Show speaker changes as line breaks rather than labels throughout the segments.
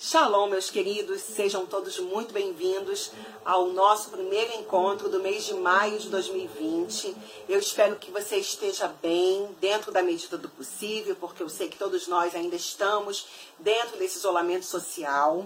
Shalom, meus queridos, sejam todos muito bem-vindos ao nosso primeiro encontro do mês de maio de 2020. Eu espero que você esteja bem, dentro da medida do possível, porque eu sei que todos nós ainda estamos dentro desse isolamento social,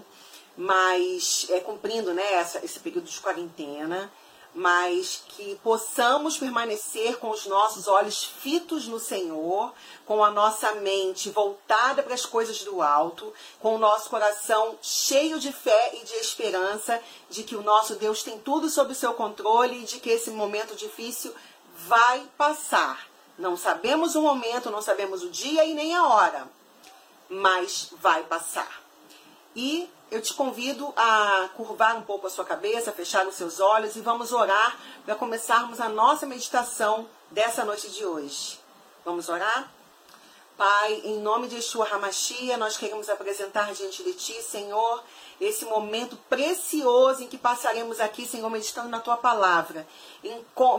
mas é cumprindo né, essa, esse período de quarentena mas que possamos permanecer com os nossos olhos fitos no Senhor, com a nossa mente voltada para as coisas do alto, com o nosso coração cheio de fé e de esperança de que o nosso Deus tem tudo sob o seu controle e de que esse momento difícil vai passar. Não sabemos o momento, não sabemos o dia e nem a hora, mas vai passar. E eu te convido a curvar um pouco a sua cabeça, fechar os seus olhos e vamos orar para começarmos a nossa meditação dessa noite de hoje. Vamos orar? Pai, em nome de Yeshua Hamashia, nós queremos apresentar diante de Ti, Senhor, esse momento precioso em que passaremos aqui, Senhor, meditando na Tua palavra.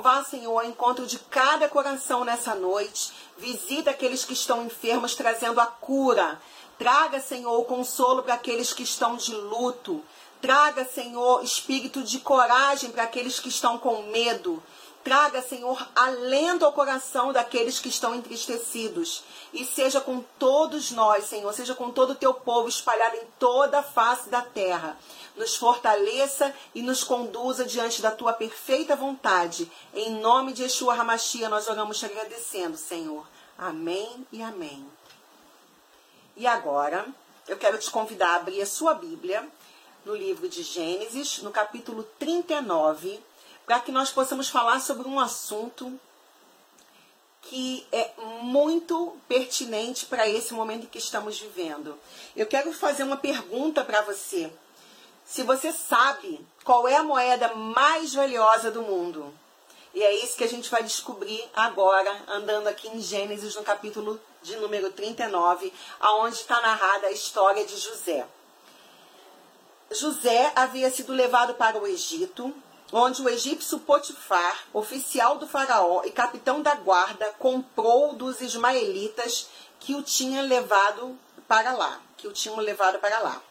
Vá, Senhor, ao encontro de cada coração nessa noite. Visita aqueles que estão enfermos, trazendo a cura. Traga, Senhor, consolo para aqueles que estão de luto. Traga, Senhor, espírito de coragem para aqueles que estão com medo. Traga, Senhor, alento ao coração daqueles que estão entristecidos. E seja com todos nós, Senhor, seja com todo o teu povo espalhado em toda a face da terra. Nos fortaleça e nos conduza diante da tua perfeita vontade. Em nome de Yeshua Hamashia, nós oramos te agradecendo, Senhor. Amém e amém. E agora, eu quero te convidar a abrir a sua Bíblia no livro de Gênesis, no capítulo 39, para que nós possamos falar sobre um assunto que é muito pertinente para esse momento que estamos vivendo. Eu quero fazer uma pergunta para você. Se você sabe qual é a moeda mais valiosa do mundo, e é isso que a gente vai descobrir agora, andando aqui em Gênesis, no capítulo de número 39, aonde está narrada a história de José. José havia sido levado para o Egito, onde o egípcio Potifar, oficial do faraó e capitão da guarda, comprou dos ismaelitas que o tinham levado para lá, que o tinham levado para lá.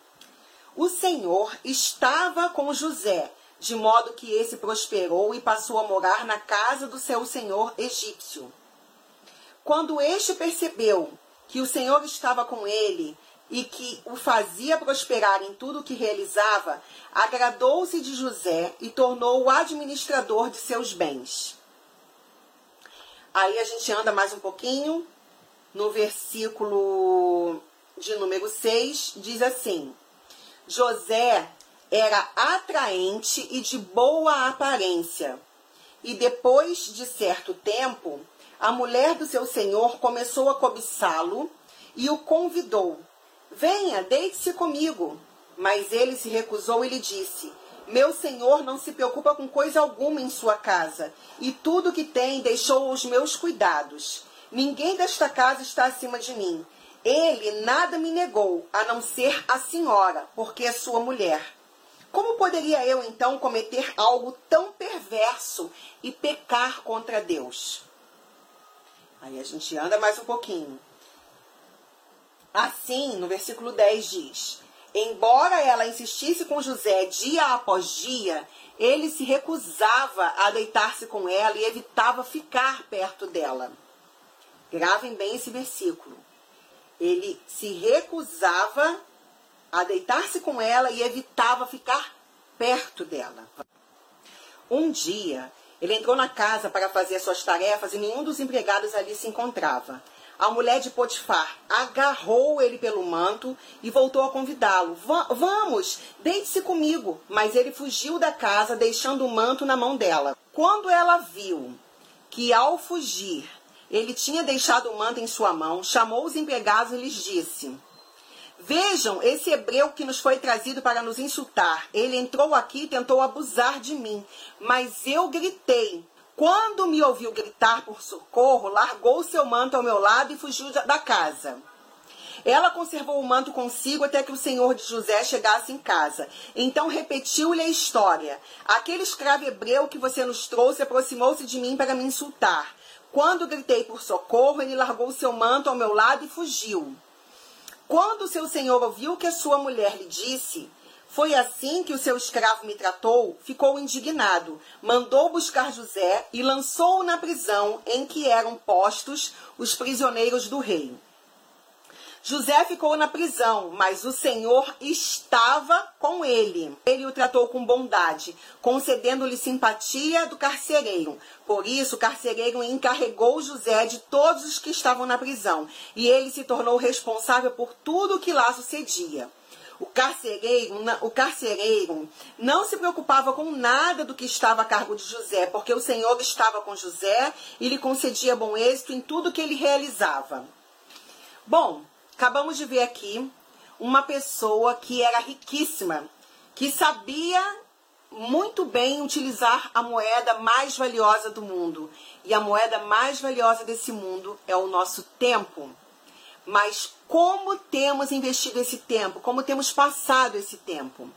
O Senhor estava com José, de modo que esse prosperou e passou a morar na casa do seu senhor egípcio. Quando este percebeu que o Senhor estava com ele e que o fazia prosperar em tudo o que realizava, agradou-se de José e tornou-o administrador de seus bens. Aí a gente anda mais um pouquinho, no versículo de número 6, diz assim: José era atraente e de boa aparência. E depois de certo tempo, a mulher do seu senhor começou a cobiçá-lo e o convidou: Venha, deite-se comigo. Mas ele se recusou e lhe disse: Meu senhor não se preocupa com coisa alguma em sua casa, e tudo que tem deixou aos meus cuidados. Ninguém desta casa está acima de mim. Ele nada me negou, a não ser a senhora, porque é sua mulher. Como poderia eu então cometer algo tão perverso e pecar contra Deus? Aí a gente anda mais um pouquinho. Assim, no versículo 10 diz: Embora ela insistisse com José dia após dia, ele se recusava a deitar-se com ela e evitava ficar perto dela. Gravem bem esse versículo. Ele se recusava a deitar-se com ela e evitava ficar perto dela. Um dia, ele entrou na casa para fazer as suas tarefas e nenhum dos empregados ali se encontrava. A mulher de Potifar agarrou ele pelo manto e voltou a convidá-lo. Vamos, deite-se comigo. Mas ele fugiu da casa, deixando o manto na mão dela. Quando ela viu que ao fugir ele tinha deixado o manto em sua mão, chamou os empregados e lhes disse: Vejam esse hebreu que nos foi trazido para nos insultar. Ele entrou aqui e tentou abusar de mim, mas eu gritei. Quando me ouviu gritar por socorro, largou seu manto ao meu lado e fugiu da casa. Ela conservou o manto consigo até que o senhor de José chegasse em casa. Então repetiu-lhe a história. Aquele escravo hebreu que você nos trouxe aproximou-se de mim para me insultar. Quando gritei por socorro, ele largou seu manto ao meu lado e fugiu. Quando seu senhor ouviu que a sua mulher lhe disse, foi assim que o seu escravo me tratou, ficou indignado, mandou buscar José e lançou-o na prisão em que eram postos os prisioneiros do rei. José ficou na prisão, mas o Senhor estava com ele. Ele o tratou com bondade, concedendo-lhe simpatia do carcereiro. Por isso, o carcereiro encarregou José de todos os que estavam na prisão, e ele se tornou responsável por tudo o que lá sucedia. O carcereiro, o carcereiro não se preocupava com nada do que estava a cargo de José, porque o Senhor estava com José e lhe concedia bom êxito em tudo que ele realizava. Bom, acabamos de ver aqui uma pessoa que era riquíssima, que sabia muito bem utilizar a moeda mais valiosa do mundo. E a moeda mais valiosa desse mundo é o nosso tempo. Mas como temos investido esse tempo? Como temos passado esse tempo?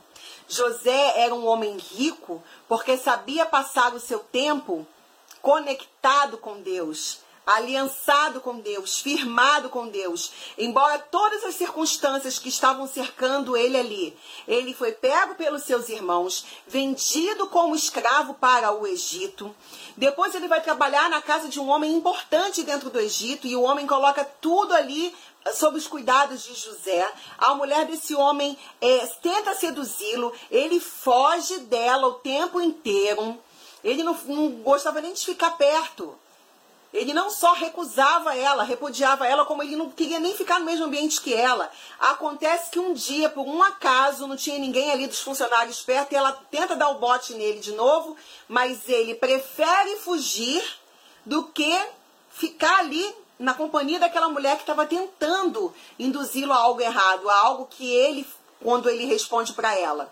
José era um homem rico porque sabia passar o seu tempo conectado com Deus, aliançado com Deus, firmado com Deus. Embora todas as circunstâncias que estavam cercando ele ali, ele foi pego pelos seus irmãos, vendido como escravo para o Egito. Depois ele vai trabalhar na casa de um homem importante dentro do Egito e o homem coloca tudo ali sob os cuidados de José. A mulher desse homem é, tenta seduzi-lo, ele foge dela o tempo inteiro. Ele não, não gostava nem de ficar perto. Ele não só recusava ela, repudiava ela, como ele não queria nem ficar no mesmo ambiente que ela. Acontece que um dia, por um acaso, não tinha ninguém ali dos funcionários perto e ela tenta dar o bote nele de novo, mas ele prefere fugir do que ficar ali na companhia daquela mulher que estava tentando induzi-lo a algo errado, a algo que ele, quando ele responde para ela.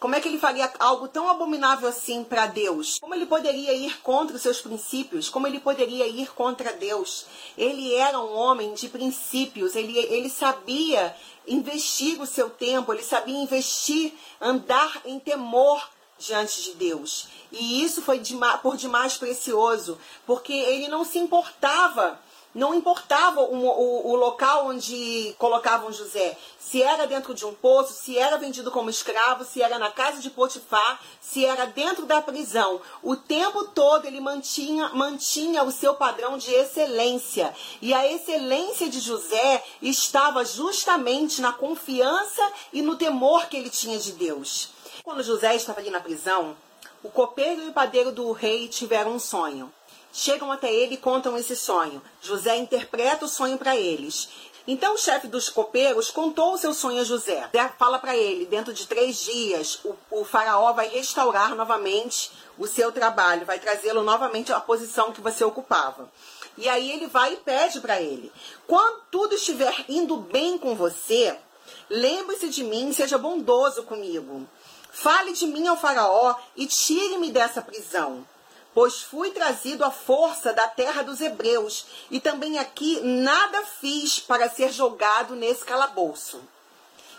Como é que ele faria algo tão abominável assim para Deus? Como ele poderia ir contra os seus princípios? Como ele poderia ir contra Deus? Ele era um homem de princípios, ele, ele sabia investir o seu tempo, ele sabia investir, andar em temor diante de Deus. E isso foi por demais precioso, porque ele não se importava não importava o, o, o, local onde colocavam José, se era dentro de um poço, se era vendido como escravo, se era na casa de Potifar, se era dentro da prisão. O tempo todo ele mantinha, mantinha o seu padrão de excelência. E a excelência de José estava justamente na confiança e no temor que ele tinha de Deus. Quando José estava ali na prisão, o copeiro e o padeiro do rei tiveram um sonho. Chegam até ele e contam esse sonho. José interpreta o sonho para eles. Então o chefe dos copeiros contou o seu sonho a José. José fala para ele: dentro de três dias, o, o faraó vai restaurar novamente o seu trabalho, vai trazê-lo novamente à posição que você ocupava. E aí ele vai e pede para ele: quando tudo estiver indo bem com você, lembre-se de mim, seja bondoso comigo. Fale de mim ao faraó e tire-me dessa prisão pois fui trazido à força da terra dos hebreus, e também aqui nada fiz para ser jogado nesse calabouço.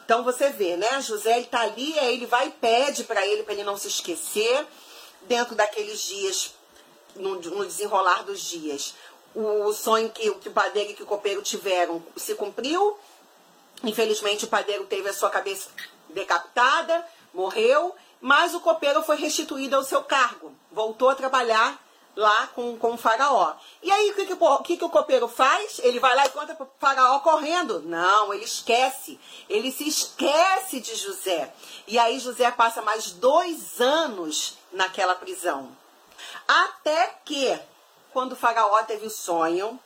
Então você vê, né? José está ali, ele vai e pede para ele, para ele não se esquecer, dentro daqueles dias, no, no desenrolar dos dias. O sonho que, que o padeiro e que o copeiro tiveram se cumpriu. Infelizmente, o padeiro teve a sua cabeça decapitada, morreu, mas o copeiro foi restituído ao seu cargo, voltou a trabalhar lá com, com o faraó. E aí o que, que, que, o copeiro faz? Ele vai lá e conta para o faraó correndo. Não, ele esquece. Ele se esquece de José. E aí José passa mais dois anos naquela prisão. Até que, quando o faraó teve o sonho,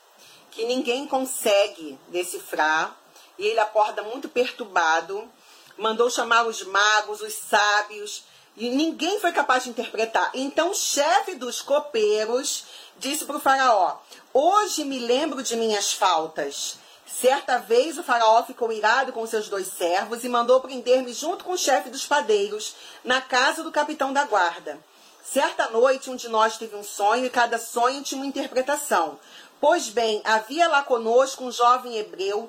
que ninguém consegue decifrar, e ele acorda muito perturbado, mandou chamar os magos, os sábios, e ninguém foi capaz de interpretar. Então o chefe dos copeiros disse para o faraó: Hoje me lembro de minhas faltas. Certa vez o faraó ficou irado com seus dois servos e mandou prender-me junto com o chefe dos padeiros na casa do capitão da guarda. Certa noite, um de nós teve um sonho e cada sonho tinha uma interpretação. Pois bem, havia lá conosco um jovem hebreu,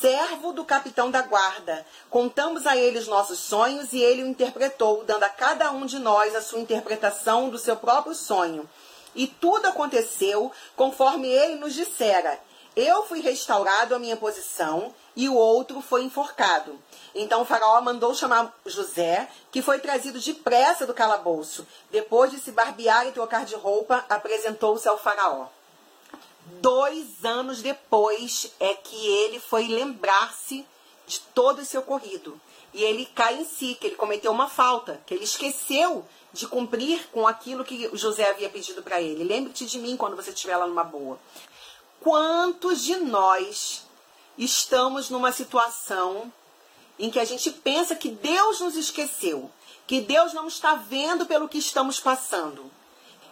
servo do capitão da guarda. Contamos a ele os nossos sonhos e ele o interpretou, dando a cada um de nós a sua interpretação do seu próprio sonho. E tudo aconteceu conforme ele nos dissera. Eu fui restaurado à minha posição e o outro foi enforcado. Então o faraó mandou chamar José, que foi trazido depressa do calabouço. Depois de se barbear e trocar de roupa, apresentou-se ao faraó. Dois anos depois é que ele foi lembrar-se de todo esse ocorrido. E ele cai em si, que ele cometeu uma falta, que ele esqueceu de cumprir com aquilo que José havia pedido para ele. Lembre-te de mim quando você estiver lá numa boa. Quantos de nós estamos numa situação em que a gente pensa que Deus nos esqueceu, que Deus não está vendo pelo que estamos passando?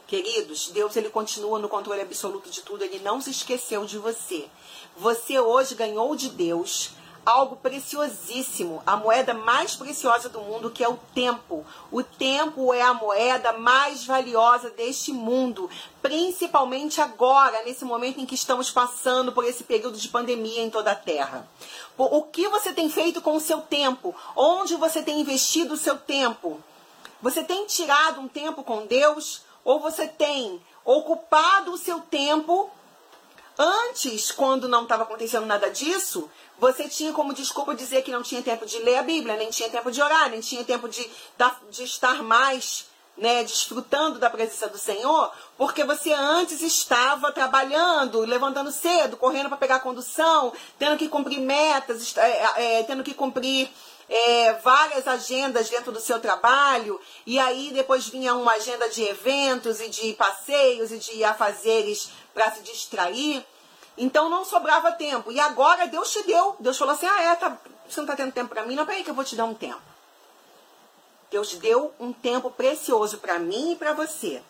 Queridos, Deus ele continua no controle absoluto de tudo, ele não se esqueceu de você. Você hoje ganhou de Deus algo preciosíssimo, a moeda mais preciosa do mundo, que é o tempo. O tempo é a moeda mais valiosa deste mundo, principalmente agora, nesse momento em que estamos passando por esse período de pandemia em toda a Terra. O que você tem feito com o seu tempo? Onde você tem investido o seu tempo? Você tem tirado um tempo com Deus ou você tem ocupado o seu tempo Antes, quando não estava acontecendo nada disso, você tinha como desculpa dizer que não tinha tempo de ler a Bíblia, nem tinha tempo de orar, nem tinha tempo de, de estar mais né, desfrutando da presença do Senhor, porque você antes estava trabalhando, levantando cedo, correndo para pegar a condução, tendo que cumprir metas, é, é, tendo que cumprir é, várias agendas dentro do seu trabalho, e aí depois vinha uma agenda de eventos e de passeios e de afazeres para se distrair. Então não sobrava tempo. E agora Deus te deu. Deus falou assim: ah, é, tá, você não está tendo tempo para mim? Não, peraí que eu vou te dar um tempo. Deus deu um tempo precioso para mim e para você.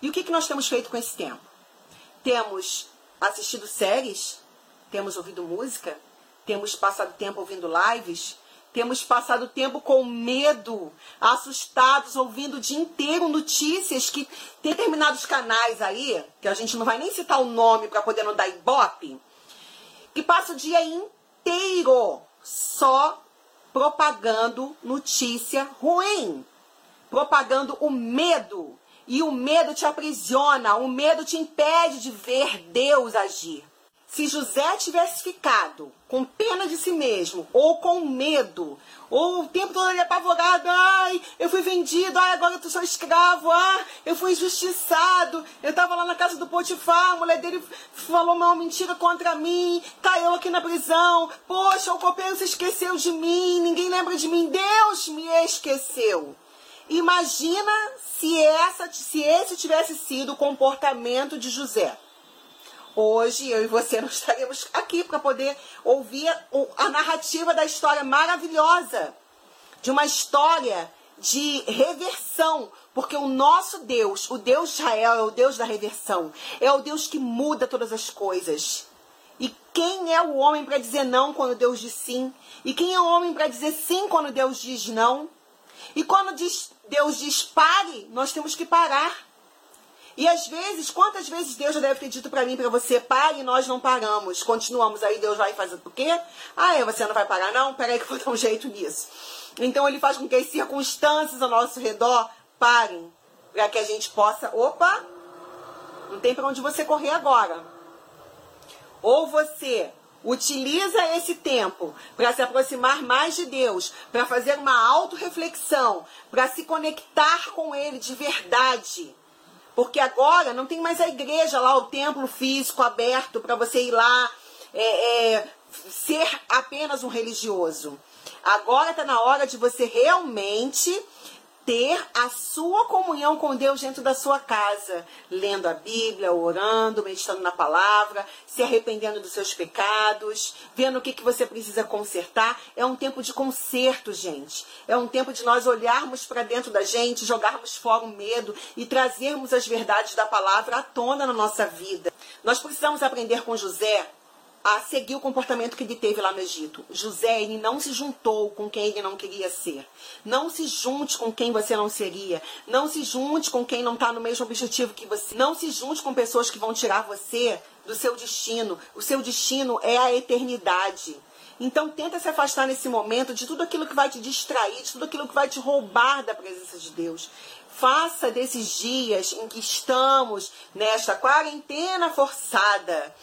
E o que, que nós temos feito com esse tempo? Temos assistido séries, temos ouvido música, temos passado tempo ouvindo lives, temos passado tempo com medo, assustados, ouvindo o dia inteiro notícias que tem determinados canais aí, que a gente não vai nem citar o nome para poder não dar ibope, que passa o dia inteiro só propagando notícia ruim, propagando o medo. E o medo te aprisiona, o medo te impede de ver Deus agir. Se José tivesse ficado com pena de si mesmo, ou com medo, ou o tempo todo ele apavorado, ai, eu fui vendido, ai, agora eu sou escravo, ah, eu fui injustiçado, eu estava lá na casa do Potifar, a mulher dele falou uma mentira contra mim, caiu aqui na prisão, poxa, o copeiro se esqueceu de mim, ninguém lembra de mim, Deus me esqueceu. Imagina se, essa, se esse tivesse sido o comportamento de José hoje eu e você não estaremos aqui para poder ouvir a narrativa da história maravilhosa, de uma história de reversão, porque o nosso Deus, o Deus de Israel, é o Deus da reversão, é o Deus que muda todas as coisas. E quem é o homem para dizer não quando Deus diz sim? E quem é o homem para dizer sim quando Deus diz não? E quando diz, Deus diz pare, nós temos que parar. E às vezes, quantas vezes Deus já deve ter dito para mim, para você, pare e nós não paramos. Continuamos aí, Deus vai fazer o quê? Ah, é, você não vai parar não? Peraí que eu vou dar um jeito nisso. Então ele faz com que as circunstâncias ao nosso redor parem, para que a gente possa, opa, não tem para onde você correr agora. Ou você utiliza esse tempo para se aproximar mais de Deus, para fazer uma autorreflexão, para se conectar com Ele de verdade porque agora não tem mais a igreja lá, o templo físico aberto para você ir lá é, é, ser apenas um religioso. Agora está na hora de você realmente ter a sua comunhão com Deus dentro da sua casa, lendo a Bíblia, orando, meditando na palavra, se arrependendo dos seus pecados, vendo o que, que você precisa consertar. É um tempo de conserto, gente. É um tempo de nós olharmos para dentro da gente, jogarmos fora o medo e trazermos as verdades da palavra à tona na nossa vida. Nós precisamos aprender com José a seguir o comportamento que ele teve lá no Egito. José, ele não se juntou com quem ele não queria ser. Não se junte com quem você não seria. Não se junte com quem não está no mesmo objetivo que você. Não se junte com pessoas que vão tirar você do seu destino. O seu destino é a eternidade. Então tenta se afastar nesse momento de tudo aquilo que vai te distrair, de tudo aquilo que vai te roubar da presença de Deus. Faça desses dias em que estamos nesta quarentena forçada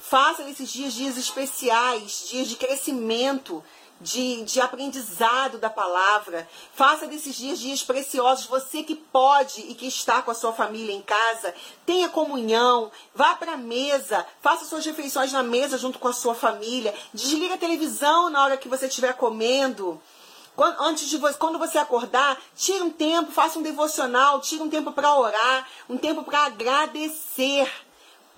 Faça desses dias dias especiais, dias de crescimento, de, de aprendizado da palavra. Faça desses dias dias preciosos. Você que pode e que está com a sua família em casa, tenha comunhão, vá para a mesa, faça suas refeições na mesa junto com a sua família. Desliga a televisão na hora que você estiver comendo. Quando, antes de você, quando você acordar, tire um tempo, faça um devocional, tire um tempo para orar, um tempo para agradecer.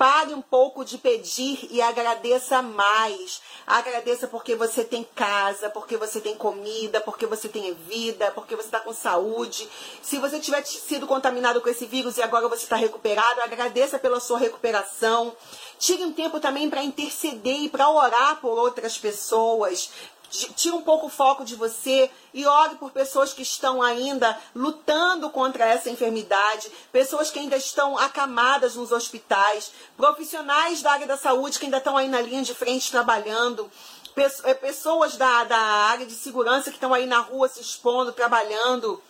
Pare um pouco de pedir e agradeça mais. Agradeça porque você tem casa, porque você tem comida, porque você tem vida, porque você está com saúde. Se você tiver sido contaminado com esse vírus e agora você está recuperado, agradeça pela sua recuperação. Tire um tempo também para interceder e para orar por outras pessoas tira um pouco o foco de você e ore por pessoas que estão ainda lutando contra essa enfermidade, pessoas que ainda estão acamadas nos hospitais, profissionais da área da saúde que ainda estão aí na linha de frente trabalhando. Eh, pessoas da, da área de segurança que estão aí na rua se expondo, trabalhando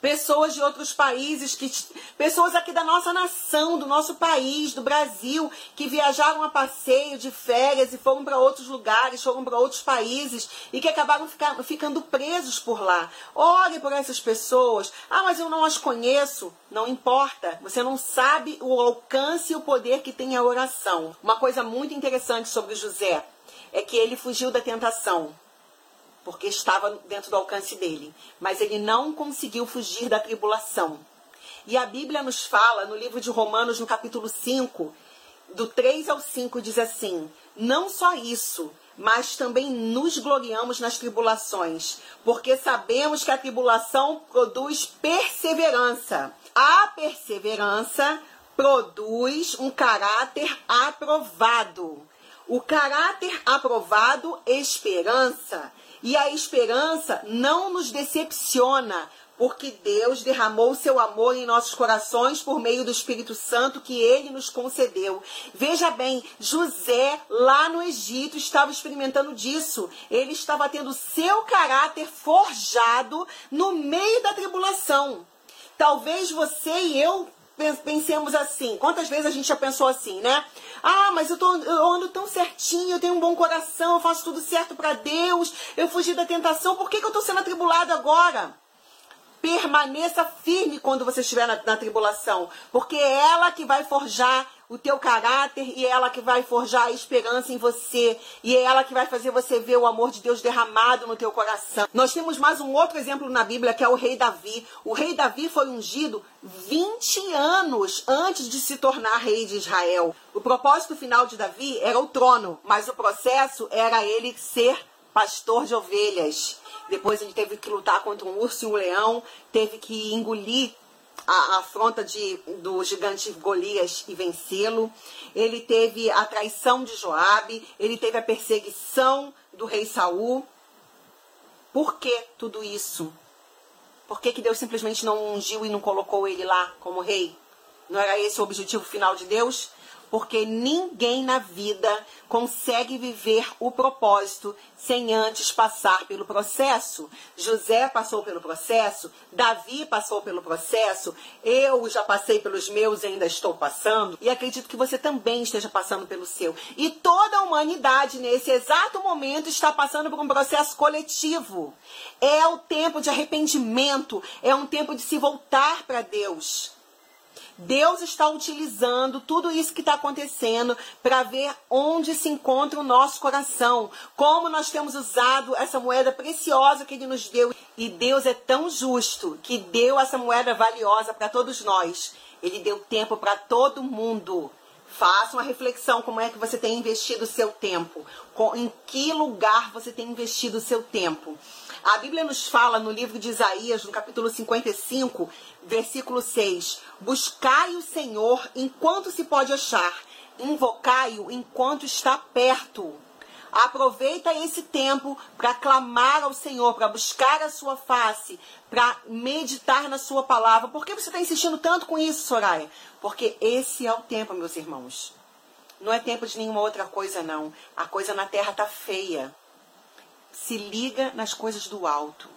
pessoas de outros países, que, pessoas aqui da nossa nação, do nosso país, do Brasil, que viajaram a passeio de férias e foram para outros lugares, foram para outros países e que acabaram ficar, ficando presos por lá. Ore por essas pessoas. Ah, mas eu não as conheço. Não importa, você não sabe o alcance e o poder que tem a oração. Uma coisa muito interessante sobre José é que ele fugiu da tentação porque estava dentro do alcance dele. Mas ele não conseguiu fugir da tribulação. E a Bíblia nos fala, no livro de Romanos, no capítulo 5, do 3 ao 5, diz assim: Não só isso, mas também nos gloriamos nas tribulações, porque sabemos que a tribulação produz perseverança. A perseverança produz um caráter aprovado. O caráter aprovado, esperança. E a esperança não nos decepciona, porque Deus derramou seu amor em nossos corações por meio do Espírito Santo que ele nos concedeu. Veja bem, José, lá no Egito, estava experimentando disso. Ele estava tendo seu caráter forjado no meio da tribulação. Talvez você e eu pensemos assim. Quantas vezes a gente já pensou assim, né? Ah, mas eu, tô, eu ando tão certinho, eu tenho um bom coração, eu faço tudo certo para Deus, eu fugi da tentação, por que, que eu estou sendo atribulado agora? Permaneça firme quando você estiver na, na tribulação, porque é ela que vai forjar o teu caráter e é ela que vai forjar a esperança em você e é ela que vai fazer você ver o amor de Deus derramado no teu coração. Nós temos mais um outro exemplo na Bíblia que é o rei Davi. O rei Davi foi ungido 20 anos antes de se tornar rei de Israel. O propósito final de Davi era o trono, mas o processo era ele ser pastor de ovelhas. Depois ele teve que lutar contra um urso e um leão, teve que engolir a afronta de, do gigante Golias e vencê-lo. Ele teve a traição de Joabe, ele teve a perseguição do rei Saul. Por que tudo isso? Por que, que Deus simplesmente não ungiu e não colocou ele lá como rei? Não era esse o objetivo final de Deus? Porque ninguém na vida consegue viver o propósito sem antes passar pelo processo. José passou pelo processo, Davi passou pelo processo, eu já passei pelos meus e ainda estou passando, e acredito que você também esteja passando pelo seu. E toda a humanidade, nesse exato momento, está passando por um processo coletivo. É o tempo de arrependimento, é um tempo de se voltar para Deus. Deus está utilizando tudo isso que está acontecendo para ver onde se encontra o nosso coração, como nós temos usado essa moeda preciosa que Ele nos deu. E Deus é tão justo que deu essa moeda valiosa para todos nós. Ele deu tempo para todo mundo. Faça uma reflexão como é que você tem investido o seu tempo, em que lugar você tem investido o seu tempo. A Bíblia nos fala no livro de Isaías, no capítulo 55, versículo 6: Buscai o Senhor enquanto se pode achar, invocai-o enquanto está perto. Aproveita esse tempo para clamar ao Senhor, para buscar a sua face, para meditar na sua palavra. Por que você está insistindo tanto com isso, Soraya? Porque esse é o tempo, meus irmãos. Não é tempo de nenhuma outra coisa, não. A coisa na terra está feia. Se liga nas coisas do alto.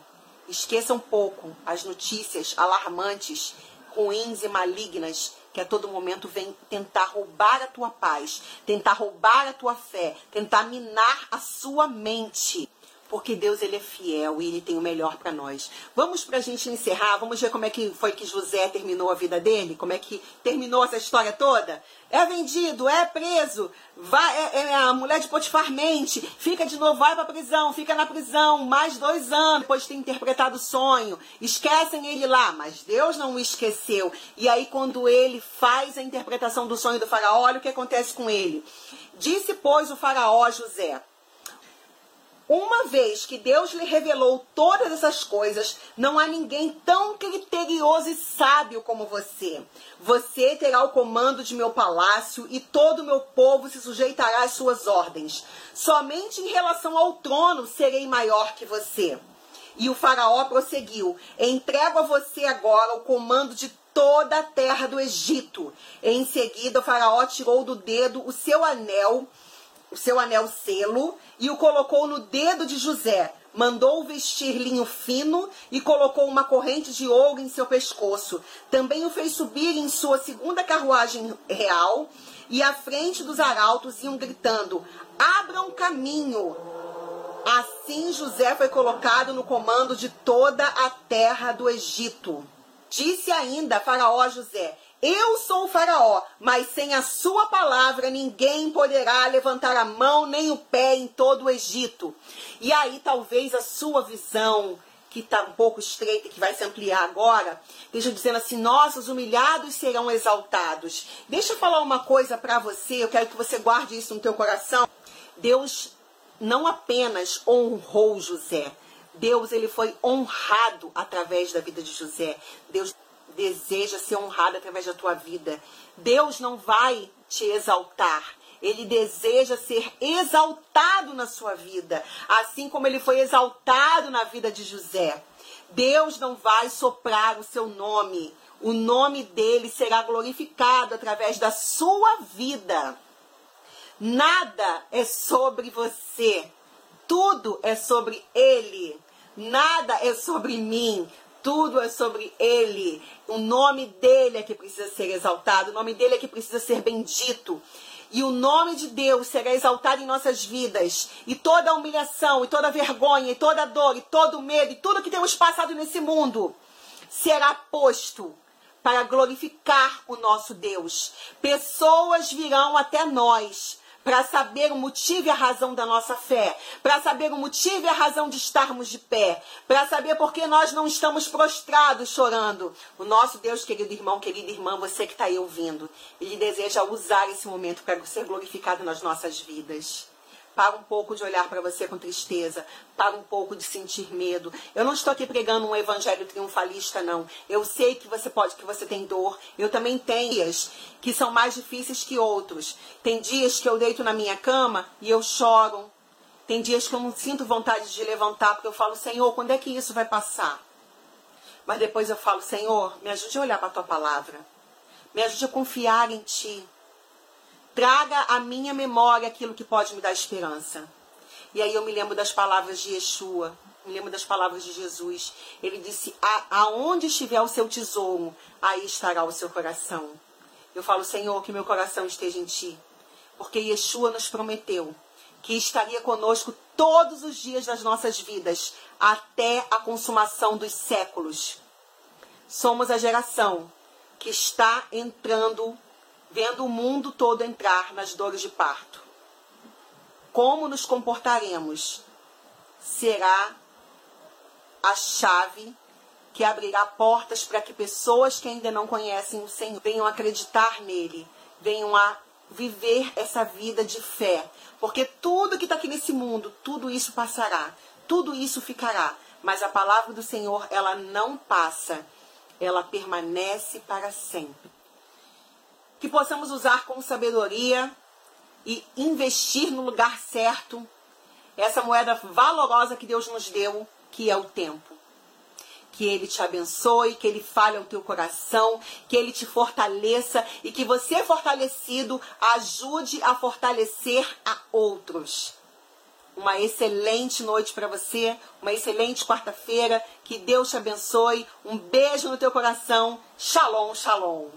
Esqueça um pouco as notícias alarmantes ruins e malignas que a todo momento vem tentar roubar a tua paz, tentar roubar a tua fé, tentar minar a sua mente porque Deus ele é fiel e ele tem o melhor para nós. Vamos para a gente encerrar, vamos ver como é que foi que José terminou a vida dele, como é que terminou essa história toda. É vendido, é preso, vai, é, é a mulher de Potifar mente, fica de novo, vai para prisão, fica na prisão mais dois anos depois de ter interpretado o sonho. Esquecem ele lá, mas Deus não o esqueceu. E aí quando ele faz a interpretação do sonho do faraó, olha o que acontece com ele. Disse, pois, o faraó a José, uma vez que Deus lhe revelou todas essas coisas, não há ninguém tão criterioso e sábio como você. Você terá o comando de meu palácio e todo o meu povo se sujeitará às suas ordens. Somente em relação ao trono serei maior que você. E o faraó prosseguiu: Entrego a você agora o comando de toda a terra do Egito. Em seguida, o faraó tirou do dedo o seu anel o seu anel selo e o colocou no dedo de José. Mandou vestir linho fino e colocou uma corrente de ouro em seu pescoço. Também o fez subir em sua segunda carruagem real e à frente dos arautos iam gritando: Abram caminho! Assim José foi colocado no comando de toda a terra do Egito. Disse ainda Faraó a José: eu sou o Faraó, mas sem a sua palavra ninguém poderá levantar a mão nem o pé em todo o Egito. E aí talvez a sua visão, que está um pouco estreita, que vai se ampliar agora, esteja dizendo assim: nossos humilhados serão exaltados. Deixa eu falar uma coisa para você, eu quero que você guarde isso no teu coração. Deus não apenas honrou José, Deus ele foi honrado através da vida de José. Deus deseja ser honrado através da tua vida. Deus não vai te exaltar. Ele deseja ser exaltado na sua vida, assim como ele foi exaltado na vida de José. Deus não vai soprar o seu nome. O nome dele será glorificado através da sua vida. Nada é sobre você. Tudo é sobre ele. Nada é sobre mim. Tudo é sobre Ele. O nome dele é que precisa ser exaltado, o nome dele é que precisa ser bendito. E o nome de Deus será exaltado em nossas vidas. E toda humilhação, e toda vergonha, e toda dor, e todo medo, e tudo que temos passado nesse mundo será posto para glorificar o nosso Deus. Pessoas virão até nós para saber o motivo e a razão da nossa fé, para saber o motivo e a razão de estarmos de pé, para saber por que nós não estamos prostrados chorando. O nosso Deus, querido irmão, querida irmã, você que está aí ouvindo, ele deseja usar esse momento para ser glorificado nas nossas vidas. Para um pouco de olhar para você com tristeza. Para um pouco de sentir medo. Eu não estou aqui pregando um evangelho triunfalista, não. Eu sei que você pode, que você tem dor. Eu também tenho dias que são mais difíceis que outros. Tem dias que eu deito na minha cama e eu choro. Tem dias que eu não sinto vontade de levantar, porque eu falo, Senhor, quando é que isso vai passar? Mas depois eu falo, Senhor, me ajude a olhar para a tua palavra. Me ajude a confiar em ti. Traga à minha memória aquilo que pode me dar esperança. E aí eu me lembro das palavras de Yeshua, me lembro das palavras de Jesus. Ele disse: Aonde estiver o seu tesouro, aí estará o seu coração. Eu falo, Senhor, que meu coração esteja em ti. Porque Yeshua nos prometeu que estaria conosco todos os dias das nossas vidas, até a consumação dos séculos. Somos a geração que está entrando vendo o mundo todo entrar nas dores de parto. Como nos comportaremos será a chave que abrirá portas para que pessoas que ainda não conhecem o Senhor venham acreditar nele, venham a viver essa vida de fé. Porque tudo que está aqui nesse mundo, tudo isso passará, tudo isso ficará. Mas a palavra do Senhor, ela não passa, ela permanece para sempre que possamos usar com sabedoria e investir no lugar certo essa moeda valorosa que Deus nos deu, que é o tempo. Que Ele te abençoe, que Ele fale ao teu coração, que Ele te fortaleça e que você, fortalecido, ajude a fortalecer a outros. Uma excelente noite para você, uma excelente quarta-feira. Que Deus te abençoe. Um beijo no teu coração. Shalom, shalom.